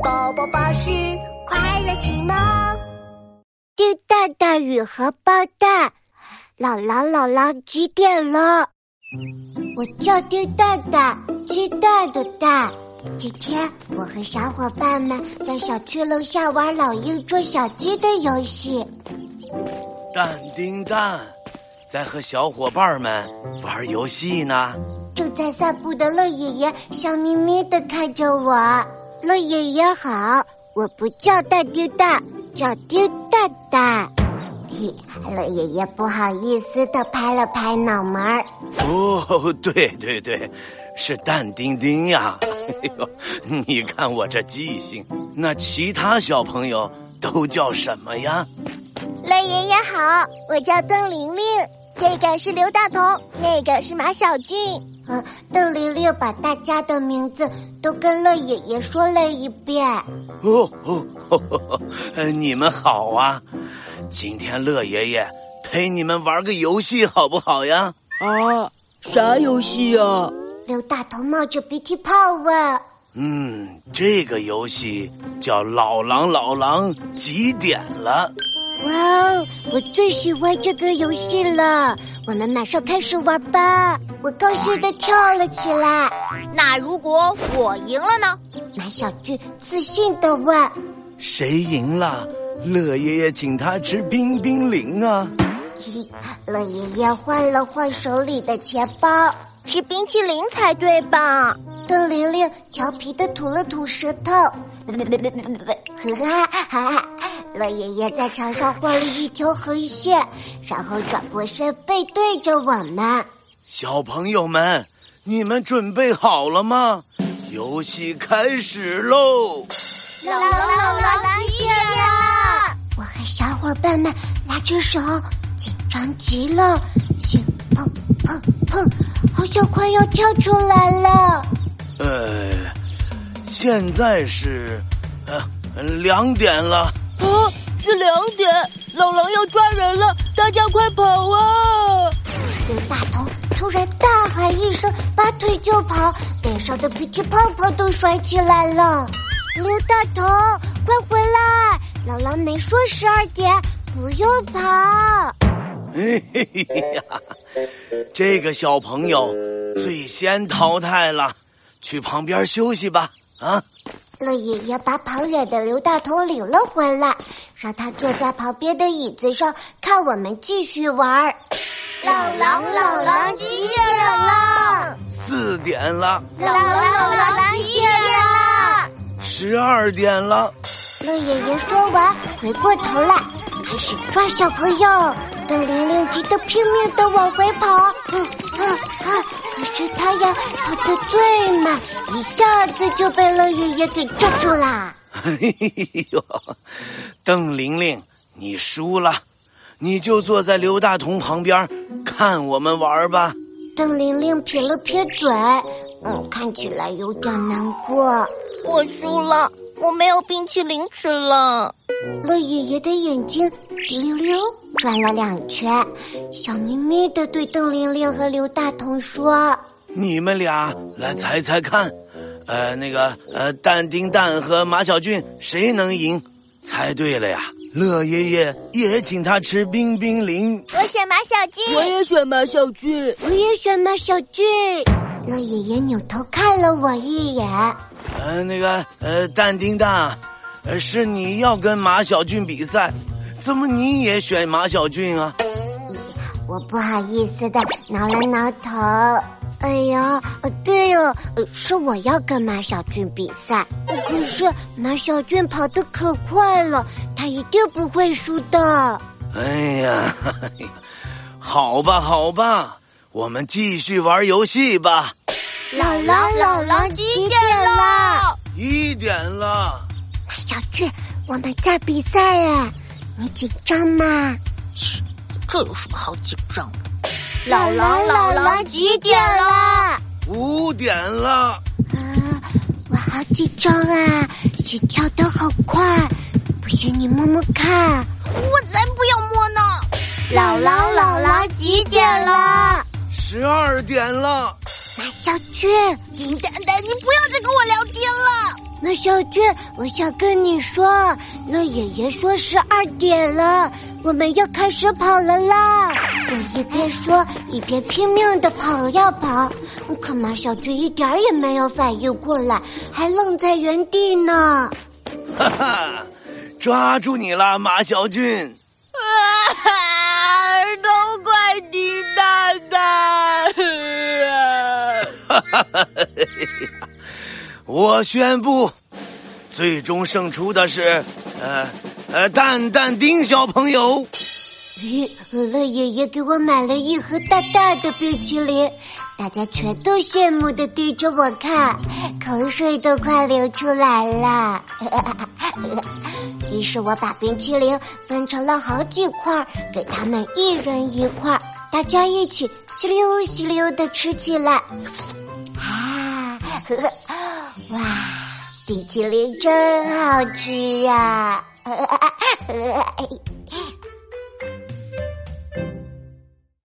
宝宝巴士快乐启蒙。丁蛋蛋与荷包蛋，姥姥姥姥几点了？我叫丁蛋蛋，鸡蛋的蛋。今天我和小伙伴们在小区楼下玩老鹰捉小鸡的游戏。蛋丁蛋，在和小伙伴们玩游戏呢。正在散步的乐爷爷笑眯眯的看着我。乐爷爷好，我不叫蛋丁蛋，叫丁蛋蛋。嘿，乐爷爷不好意思的拍了拍脑门儿。哦，对对对，是蛋丁丁呀。哎呦，你看我这记性，那其他小朋友都叫什么呀？乐爷爷好，我叫邓玲玲。这个是刘大同，那个是马小俊。呃，邓玲玲把大家的名字都跟乐爷爷说了一遍。哦哦，呵呵呃，你们好啊！今天乐爷爷陪你们玩个游戏，好不好呀？啊，啥游戏呀？刘大头冒着鼻涕泡问。嗯，这个游戏叫“老狼老狼几点了哇哦，我最喜欢这个游戏了！我们马上开始玩吧！我高兴的跳了起来。那如果我赢了呢？马小俊自信的问。”？谁赢了？乐爷爷请他吃冰冰凌啊！咦，乐爷爷换了换手里的钱包。是冰淇淋才对吧？邓玲玲调皮的吐了吐舌头。哈哈！乐爷爷在墙上画了一条横线，然后转过身背对着我们。小朋友们，你们准备好了吗？游戏开始喽！老狼老狼几点了？我和小伙伴们拉着手，紧张极了，心砰砰砰，好像快要跳出来了。呃，现在是呃两点了。啊，是两点，老狼要抓人了，大家快跑啊！刘大头突然大喊一声，拔腿就跑，脸上的鼻涕泡泡都甩起来了。刘大头，快回来！姥姥没说十二点，不用跑。嘿嘿嘿呀，这个小朋友最先淘汰了，去旁边休息吧。啊，乐爷爷把跑远的刘大头领了回来，让他坐在旁边的椅子上，看我们继续玩老狼老狼几点了？四点了，老狼老狼几点了？十二点了。乐爷爷说完，回过头来开始抓小朋友。邓玲玲急得拼命的往回跑，嗯嗯啊！可是她呀跑得最慢，一下子就被乐爷爷给抓住啦。嘿呦，邓玲玲，你输了，你就坐在刘大同旁边看我们玩吧。邓玲玲撇了撇嘴，嗯，看起来有点难过。我输了，我没有冰淇淋吃了。乐爷爷的眼睛溜溜转了两圈，笑眯眯的对邓玲玲和刘大同说你们俩来猜猜看，呃，那个呃，蛋丁蛋和马小俊谁能赢？猜对了呀，乐爷爷也请他吃冰冰淋。我选马小俊。我也选马小俊。：“我也选马小俊。”乐爷爷扭头看了我一眼，呃，那个呃，蛋丁蛋，呃，是你要跟马小俊比赛，怎么你也选马小俊啊？我不好意思的挠了挠头。哎呀，呃，对了，呃，是我要跟马小俊比赛，可是马小俊跑得可快了，他一定不会输的。哎呀，好吧，好吧，我们继续玩游戏吧。老狼老狼几点了？一点了，马小俊，我们在比赛哎，你紧张吗？这有什么好紧张的？老狼老狼几点了？五点了。啊，我好紧张啊，心跳得好快，不信你摸摸看。我才不要摸呢！姥姥，姥姥几点了？十二点了，马小俊，金蛋蛋，你不要再跟我聊天了。马小俊，我想跟你说，乐爷爷说十二点了，我们要开始跑了啦！我一边说一边拼命的跑呀跑，可马小军一点也没有反应过来，还愣在原地呢。哈哈，抓住你了，马小军！啊！都怪丁蛋蛋！哈哈哈！我宣布，最终胜出的是，呃，呃，蛋蛋丁小朋友。咦，乐爷爷给我买了一盒大大的冰淇淋，大家全都羡慕的盯着我看，口水都快流出来了。于是我把冰淇淋分成了好几块，给他们一人一块，大家一起吸溜吸溜的吃起来。啊，呵呵，哇，冰淇淋真好吃呀！